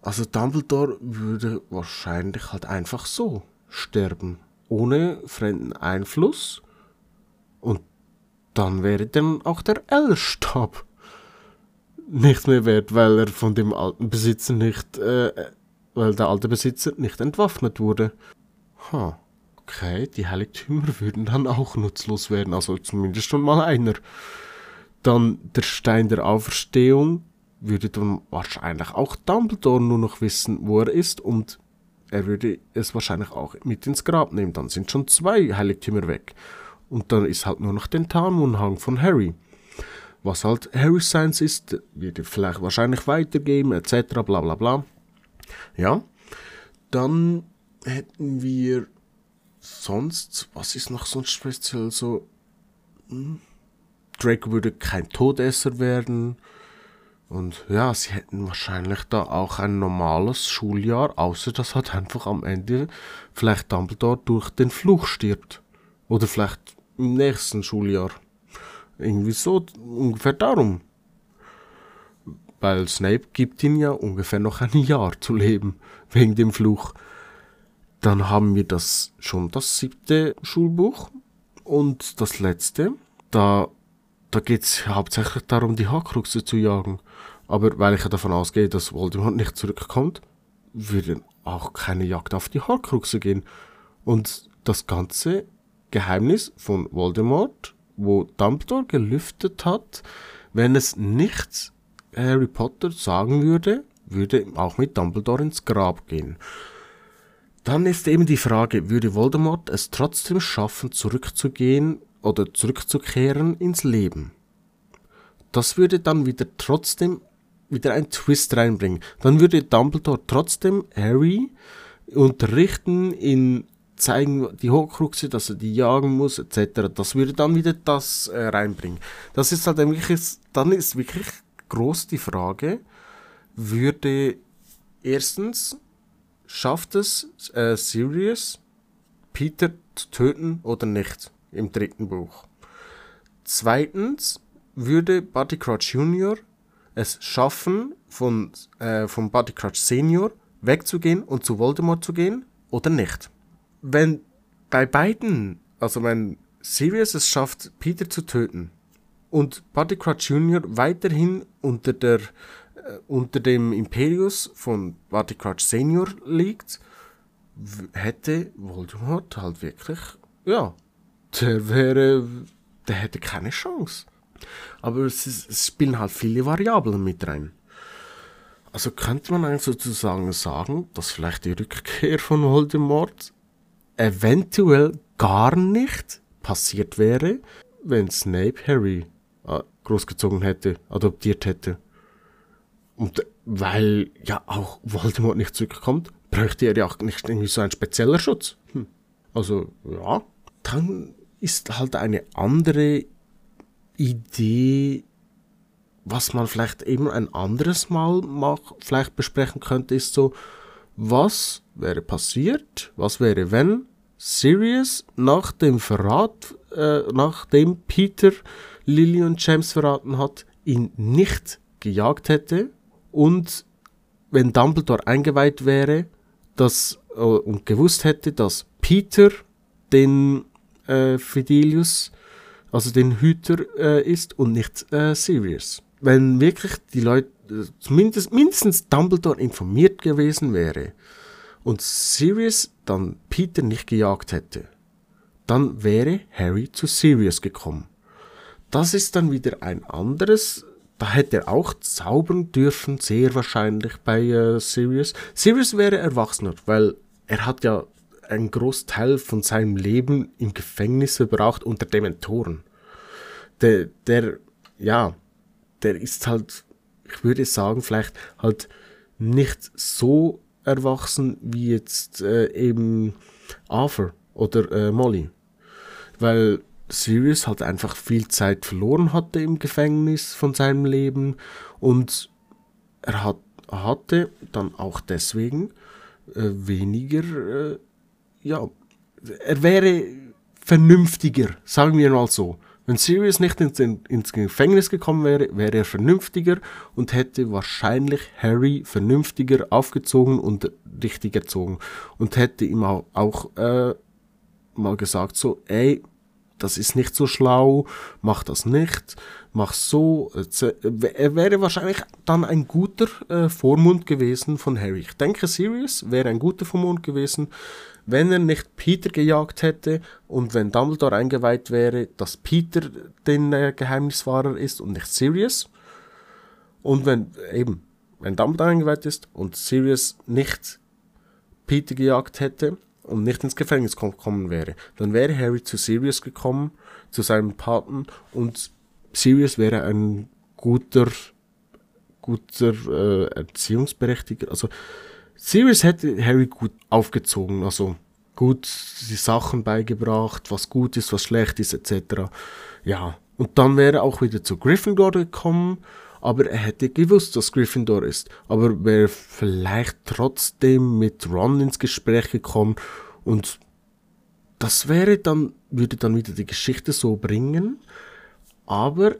Also Dumbledore würde wahrscheinlich halt einfach so sterben, ohne fremden Einfluss. Und dann wäre dann auch der L-Stab nichts mehr wert, weil er von dem alten Besitzer nicht, äh, weil der alte Besitzer nicht entwaffnet wurde. Ha, okay, die Heiligtümer würden dann auch nutzlos werden, also zumindest schon mal einer. Dann der Stein der Auferstehung würde dann wahrscheinlich auch Dumbledore nur noch wissen, wo er ist und er würde es wahrscheinlich auch mit ins Grab nehmen. Dann sind schon zwei Heiligtümer weg. Und dann ist halt nur noch den Tarnumhang von Harry was halt Harry Science ist, wird er vielleicht wahrscheinlich weitergeben, etc. bla bla bla. Ja. Dann hätten wir sonst, was ist noch sonst speziell so? Hm, Drake würde kein Todesser werden. Und ja, sie hätten wahrscheinlich da auch ein normales Schuljahr, außer dass halt einfach am Ende vielleicht Dumbledore durch den Fluch stirbt. Oder vielleicht im nächsten Schuljahr. Irgendwie so, ungefähr darum. Weil Snape gibt ihm ja ungefähr noch ein Jahr zu leben, wegen dem Fluch. Dann haben wir das schon das siebte Schulbuch und das letzte. Da, da geht es hauptsächlich darum, die Horcruxe zu jagen. Aber weil ich ja davon ausgehe, dass Voldemort nicht zurückkommt, würde auch keine Jagd auf die Horcruxe gehen. Und das ganze Geheimnis von Voldemort wo Dumbledore gelüftet hat, wenn es nicht Harry Potter sagen würde, würde auch mit Dumbledore ins Grab gehen. Dann ist eben die Frage, würde Voldemort es trotzdem schaffen, zurückzugehen oder zurückzukehren ins Leben? Das würde dann wieder trotzdem wieder einen Twist reinbringen. Dann würde Dumbledore trotzdem Harry unterrichten in zeigen die Horcruxe, dass er die jagen muss, etc. Das würde dann wieder das äh, reinbringen. Das ist halt wirklich, dann ist wirklich groß die Frage, würde erstens, schafft es äh, Sirius, Peter zu töten oder nicht im dritten Buch? Zweitens, würde Buddy Crouch Jr. es schaffen, von, äh, von Buddy Crouch Senior wegzugehen und zu Voldemort zu gehen oder nicht? Wenn bei beiden, also wenn Sirius es schafft, Peter zu töten und Buddy Crouch Jr. weiterhin unter, der, äh, unter dem Imperius von Buddy Crouch Senior liegt, hätte Voldemort halt wirklich, ja, der wäre, der hätte keine Chance. Aber es, ist, es spielen halt viele Variablen mit rein. Also könnte man eigentlich sozusagen sagen, dass vielleicht die Rückkehr von Voldemort eventuell gar nicht passiert wäre, wenn Snape Harry äh, großgezogen hätte, adoptiert hätte. Und weil ja auch Voldemort nicht zurückkommt, bräuchte er ja auch nicht irgendwie so ein spezieller Schutz. Hm. Also, ja. Dann ist halt eine andere Idee, was man vielleicht eben ein anderes Mal mach, vielleicht besprechen könnte, ist so, was wäre passiert, was wäre, wenn Sirius nach dem Verrat, äh, nachdem Peter Lily und James verraten hat, ihn nicht gejagt hätte und wenn Dumbledore eingeweiht wäre dass, äh, und gewusst hätte, dass Peter den äh, Fidelius, also den Hüter äh, ist und nicht äh, Sirius. Wenn wirklich die Leute, zumindest mindestens Dumbledore informiert gewesen wäre, und Sirius dann Peter nicht gejagt hätte, dann wäre Harry zu Sirius gekommen. Das ist dann wieder ein anderes, da hätte er auch zaubern dürfen, sehr wahrscheinlich bei äh, Sirius. Sirius wäre erwachsener, weil er hat ja einen Großteil von seinem Leben im Gefängnis verbraucht unter Dementoren. Der, der, ja, der ist halt, ich würde sagen, vielleicht halt nicht so erwachsen wie jetzt äh, eben Arthur oder äh, Molly. Weil Sirius halt einfach viel Zeit verloren hatte im Gefängnis von seinem Leben und er hat, hatte dann auch deswegen äh, weniger, äh, ja, er wäre vernünftiger, sagen wir mal so. Wenn Sirius nicht ins, ins, Gefängnis gekommen wäre, wäre er vernünftiger und hätte wahrscheinlich Harry vernünftiger aufgezogen und richtig erzogen und hätte ihm auch, auch äh, mal gesagt so, ey, das ist nicht so schlau, mach das nicht, mach so. Er wäre wahrscheinlich dann ein guter äh, Vormund gewesen von Harry. Ich denke, Sirius wäre ein guter Vormund gewesen, wenn er nicht Peter gejagt hätte und wenn Dumbledore eingeweiht wäre, dass Peter den äh, Geheimnisfahrer ist und nicht Sirius. Und wenn eben, wenn Dumbledore eingeweiht ist und Sirius nicht Peter gejagt hätte und nicht ins Gefängnis gekommen wäre, dann wäre Harry zu Sirius gekommen, zu seinem Paten und Sirius wäre ein guter, guter äh, Erziehungsberechtiger. Also Sirius hätte Harry gut aufgezogen, also gut die Sachen beigebracht, was gut ist, was schlecht ist, etc. Ja, und dann wäre er auch wieder zu Gryffindor gekommen, aber er hätte gewusst, dass Gryffindor ist, aber wäre vielleicht trotzdem mit Ron ins Gespräch gekommen und das wäre dann, würde dann wieder die Geschichte so bringen, aber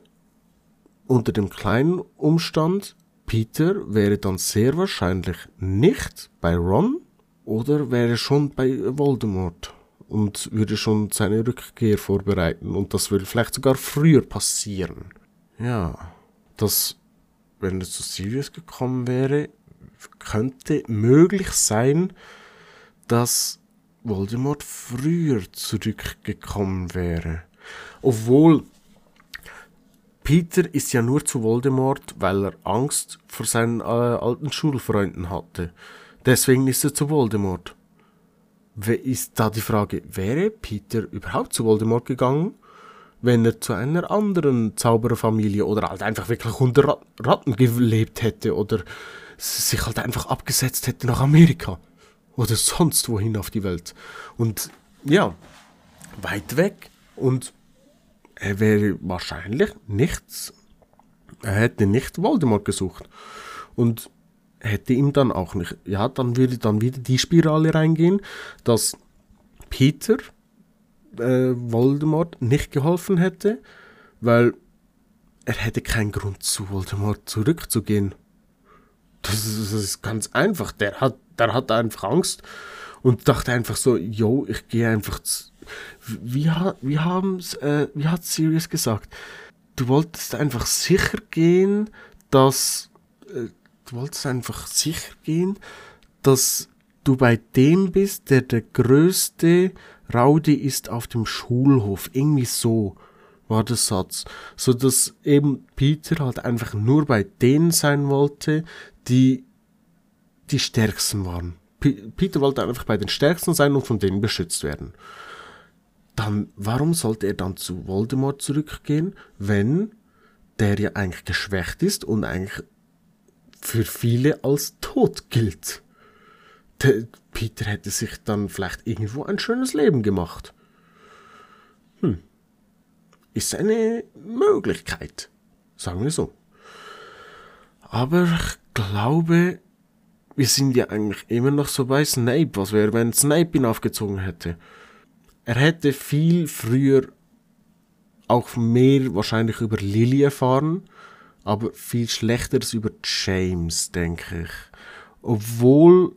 unter dem kleinen Umstand, Peter wäre dann sehr wahrscheinlich nicht bei Ron oder wäre schon bei Voldemort und würde schon seine Rückkehr vorbereiten und das würde vielleicht sogar früher passieren. Ja, das, wenn es zu Sirius gekommen wäre, könnte möglich sein, dass Voldemort früher zurückgekommen wäre. Obwohl Peter ist ja nur zu Voldemort, weil er Angst vor seinen äh, alten Schulfreunden hatte. Deswegen ist er zu Voldemort. Ist da die Frage, wäre Peter überhaupt zu Voldemort gegangen, wenn er zu einer anderen Zaubererfamilie oder halt einfach wirklich unter Ratten gelebt hätte oder sich halt einfach abgesetzt hätte nach Amerika? oder sonst wohin auf die Welt. Und ja, weit weg. Und er wäre wahrscheinlich nichts. Er hätte nicht Voldemort gesucht. Und hätte ihm dann auch nicht. Ja, dann würde dann wieder die Spirale reingehen, dass Peter äh, Voldemort nicht geholfen hätte, weil er hätte keinen Grund zu Voldemort zurückzugehen. Das ist, das ist ganz einfach. Der hat, der hat einfach Angst und dachte einfach so, yo, ich gehe einfach. Wie, wie haben's, äh, wie hat Sirius gesagt? Du wolltest einfach sicher gehen, dass äh, du wolltest einfach sicher gehen, dass du bei dem bist, der der größte Rowdy ist auf dem Schulhof. Irgendwie so war der Satz. So dass eben Peter halt einfach nur bei denen sein wollte, die die Stärksten waren. P Peter wollte einfach bei den Stärksten sein und von denen beschützt werden. Dann, warum sollte er dann zu Voldemort zurückgehen, wenn der ja eigentlich geschwächt ist und eigentlich für viele als tot gilt? Der Peter hätte sich dann vielleicht irgendwo ein schönes Leben gemacht. Hm. Ist eine Möglichkeit. Sagen wir so. Aber ich glaube, wir sind ja eigentlich immer noch so bei Snape. Was wäre, wenn Snape ihn aufgezogen hätte? Er hätte viel früher auch mehr wahrscheinlich über Lily erfahren, aber viel schlechteres über James, denke ich. Obwohl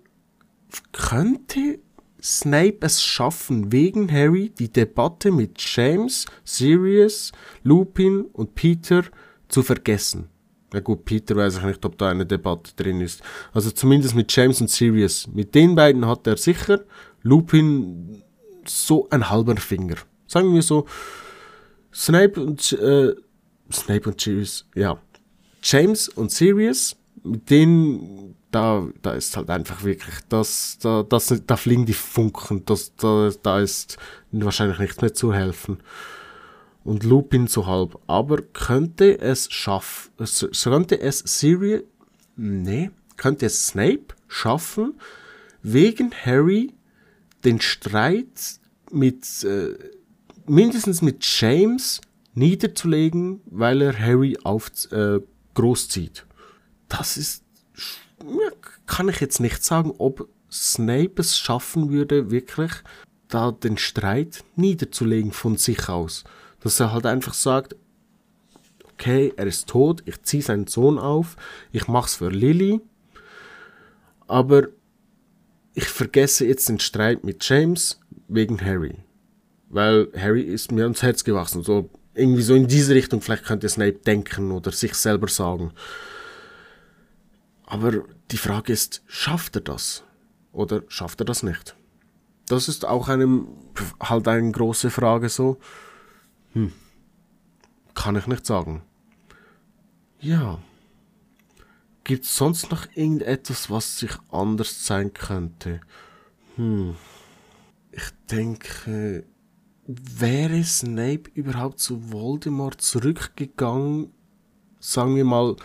könnte Snape es schaffen, wegen Harry die Debatte mit James, Sirius, Lupin und Peter zu vergessen. Ja gut, Peter weiß ich nicht, ob da eine Debatte drin ist. Also zumindest mit James und Sirius. Mit den beiden hat er sicher. Lupin so ein halber Finger. Sagen wir so. Snape und äh, Snape und Sirius, ja. James und Sirius, mit denen da, da ist halt einfach wirklich, das, da, das, da fliegen die Funken, das, da, da ist wahrscheinlich nichts mehr zu helfen und Lupin so halb. Aber könnte es schaffen, könnte es Sirius, nee, könnte es Snape schaffen, wegen Harry den Streit mit, äh, mindestens mit James niederzulegen, weil er Harry auf, äh, großzieht. Das ist, kann ich jetzt nicht sagen, ob Snape es schaffen würde, wirklich da den Streit niederzulegen von sich aus. Dass er halt einfach sagt, okay, er ist tot, ich ziehe seinen Sohn auf, ich mach's für Lily, aber ich vergesse jetzt den Streit mit James wegen Harry. Weil Harry ist mir ans Herz gewachsen. So, irgendwie so in diese Richtung, vielleicht könnte Snape denken oder sich selber sagen. Aber die Frage ist, schafft er das? Oder schafft er das nicht? Das ist auch einem, halt eine große Frage so. Hm. Kann ich nicht sagen. Ja. Gibt es sonst noch irgendetwas, was sich anders sein könnte? Hm. Ich denke, wäre Snape überhaupt zu Voldemort zurückgegangen? Sagen wir mal,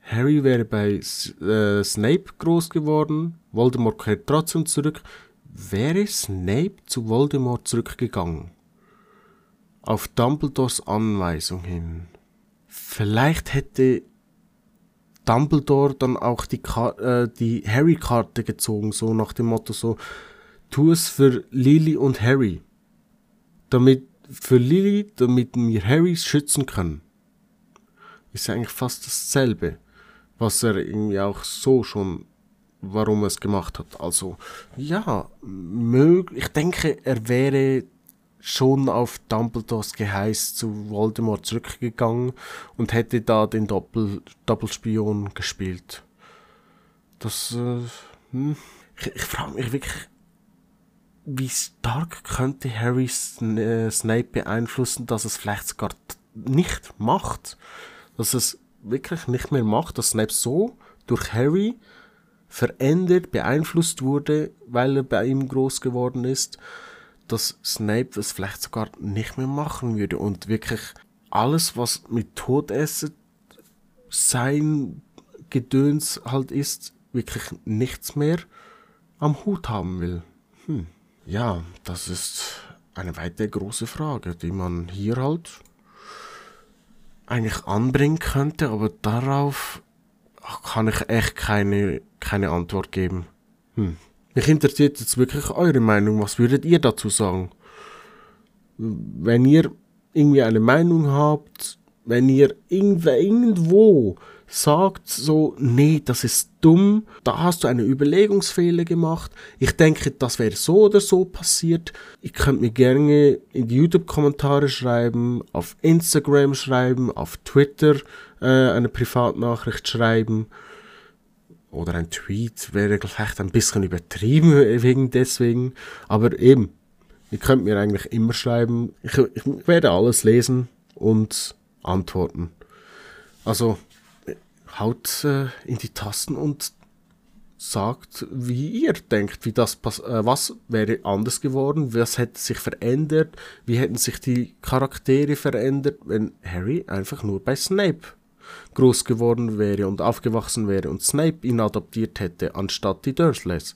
Harry wäre bei äh, Snape groß geworden, Voldemort kehrt trotzdem zurück. Wäre Snape zu Voldemort zurückgegangen? auf Dumbledores Anweisung hin. Vielleicht hätte Dumbledore dann auch die, äh, die Harry-Karte gezogen, so nach dem Motto so, tu es für Lily und Harry. Damit, für Lily, damit wir Harry schützen können. Ist eigentlich fast dasselbe, was er irgendwie auch so schon, warum er es gemacht hat. Also, ja, mög ich denke, er wäre schon auf Dumbledores Geheiß zu Voldemort zurückgegangen und hätte da den Doppel Doppelspion gespielt. Das, äh, hm. ich, ich frage mich wirklich, wie stark könnte Harry äh, Snape beeinflussen, dass es vielleicht sogar nicht macht. Dass es wirklich nicht mehr macht, dass Snape so durch Harry verändert, beeinflusst wurde, weil er bei ihm groß geworden ist dass Snape es vielleicht sogar nicht mehr machen würde und wirklich alles, was mit Todesser sein Gedöns halt ist, wirklich nichts mehr am Hut haben will? Hm. Ja, das ist eine weitere große Frage, die man hier halt eigentlich anbringen könnte, aber darauf kann ich echt keine, keine Antwort geben. Hm. Mich interessiert jetzt wirklich eure Meinung. Was würdet ihr dazu sagen? Wenn ihr irgendwie eine Meinung habt, wenn ihr irgendwo sagt so, nee, das ist dumm, da hast du eine Überlegungsfehler gemacht. Ich denke, das wäre so oder so passiert. Ihr könnt mir gerne in die YouTube-Kommentare schreiben, auf Instagram schreiben, auf Twitter äh, eine Privatnachricht schreiben. Oder ein Tweet wäre vielleicht ein bisschen übertrieben wegen deswegen. Aber eben, ihr könnt mir eigentlich immer schreiben. Ich, ich werde alles lesen und antworten. Also haut äh, in die Tasten und sagt, wie ihr denkt, wie das äh, was wäre anders geworden, was hätte sich verändert, wie hätten sich die Charaktere verändert, wenn Harry einfach nur bei Snape groß geworden wäre und aufgewachsen wäre und Snape ihn adoptiert hätte, anstatt die Dursleys.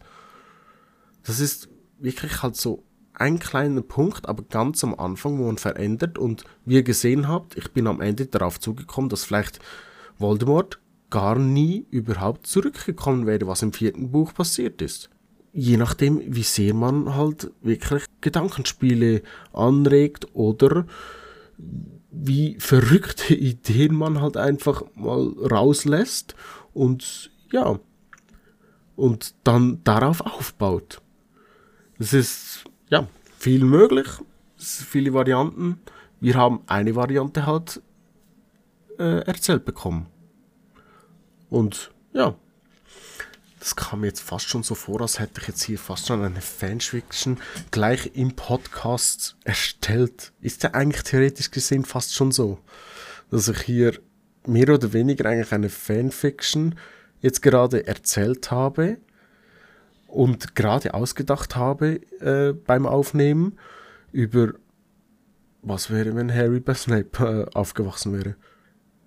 Das ist wirklich halt so ein kleiner Punkt, aber ganz am Anfang, wo man verändert und wie ihr gesehen habt, ich bin am Ende darauf zugekommen, dass vielleicht Voldemort gar nie überhaupt zurückgekommen wäre, was im vierten Buch passiert ist. Je nachdem, wie sehr man halt wirklich Gedankenspiele anregt oder wie verrückte Ideen man halt einfach mal rauslässt und ja, und dann darauf aufbaut. Es ist ja viel möglich, es sind viele Varianten. Wir haben eine Variante halt äh, erzählt bekommen. Und ja, das kam mir jetzt fast schon so vor, als hätte ich jetzt hier fast schon eine Fanfiction gleich im Podcast erstellt. Ist ja eigentlich theoretisch gesehen fast schon so, dass ich hier mehr oder weniger eigentlich eine Fanfiction jetzt gerade erzählt habe und gerade ausgedacht habe äh, beim Aufnehmen über was wäre, wenn Harry bei Snape äh, aufgewachsen wäre.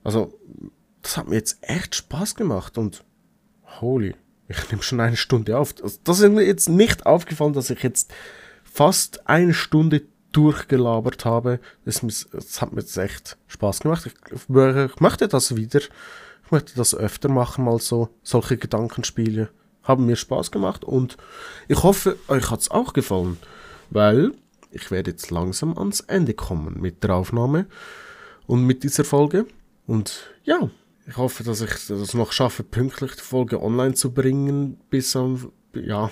Also das hat mir jetzt echt Spaß gemacht und holy, ich nehme schon eine Stunde auf. Das ist mir jetzt nicht aufgefallen, dass ich jetzt fast eine Stunde durchgelabert habe. Das, das hat mir jetzt echt Spaß gemacht. Ich, ich möchte das wieder. Ich möchte das öfter machen, mal so solche Gedankenspiele. Haben mir Spaß gemacht und ich hoffe, euch hat es auch gefallen, weil ich werde jetzt langsam ans Ende kommen mit der Aufnahme und mit dieser Folge. Und ja, ich hoffe, dass ich es noch schaffe, pünktlich die Folge online zu bringen, bis am, ja,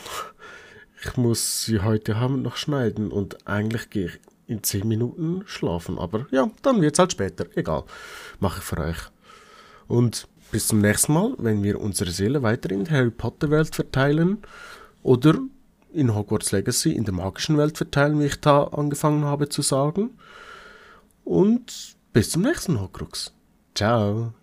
ich muss sie heute Abend noch schneiden und eigentlich gehe ich in 10 Minuten schlafen, aber ja, dann wird es halt später, egal, mache ich für euch. Und bis zum nächsten Mal, wenn wir unsere Seele weiter in der Harry Potter Welt verteilen oder in Hogwarts Legacy in der magischen Welt verteilen, wie ich da angefangen habe zu sagen. Und bis zum nächsten Horcrux. Ciao.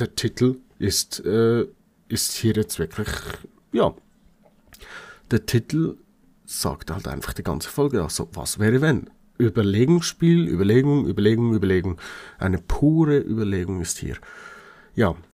Der Titel ist, äh, ist hier jetzt wirklich, ja, der Titel sagt halt einfach die ganze Folge, also was wäre wenn? Überlegungsspiel, Überlegung, Überlegung, Überlegung. Eine pure Überlegung ist hier. Ja,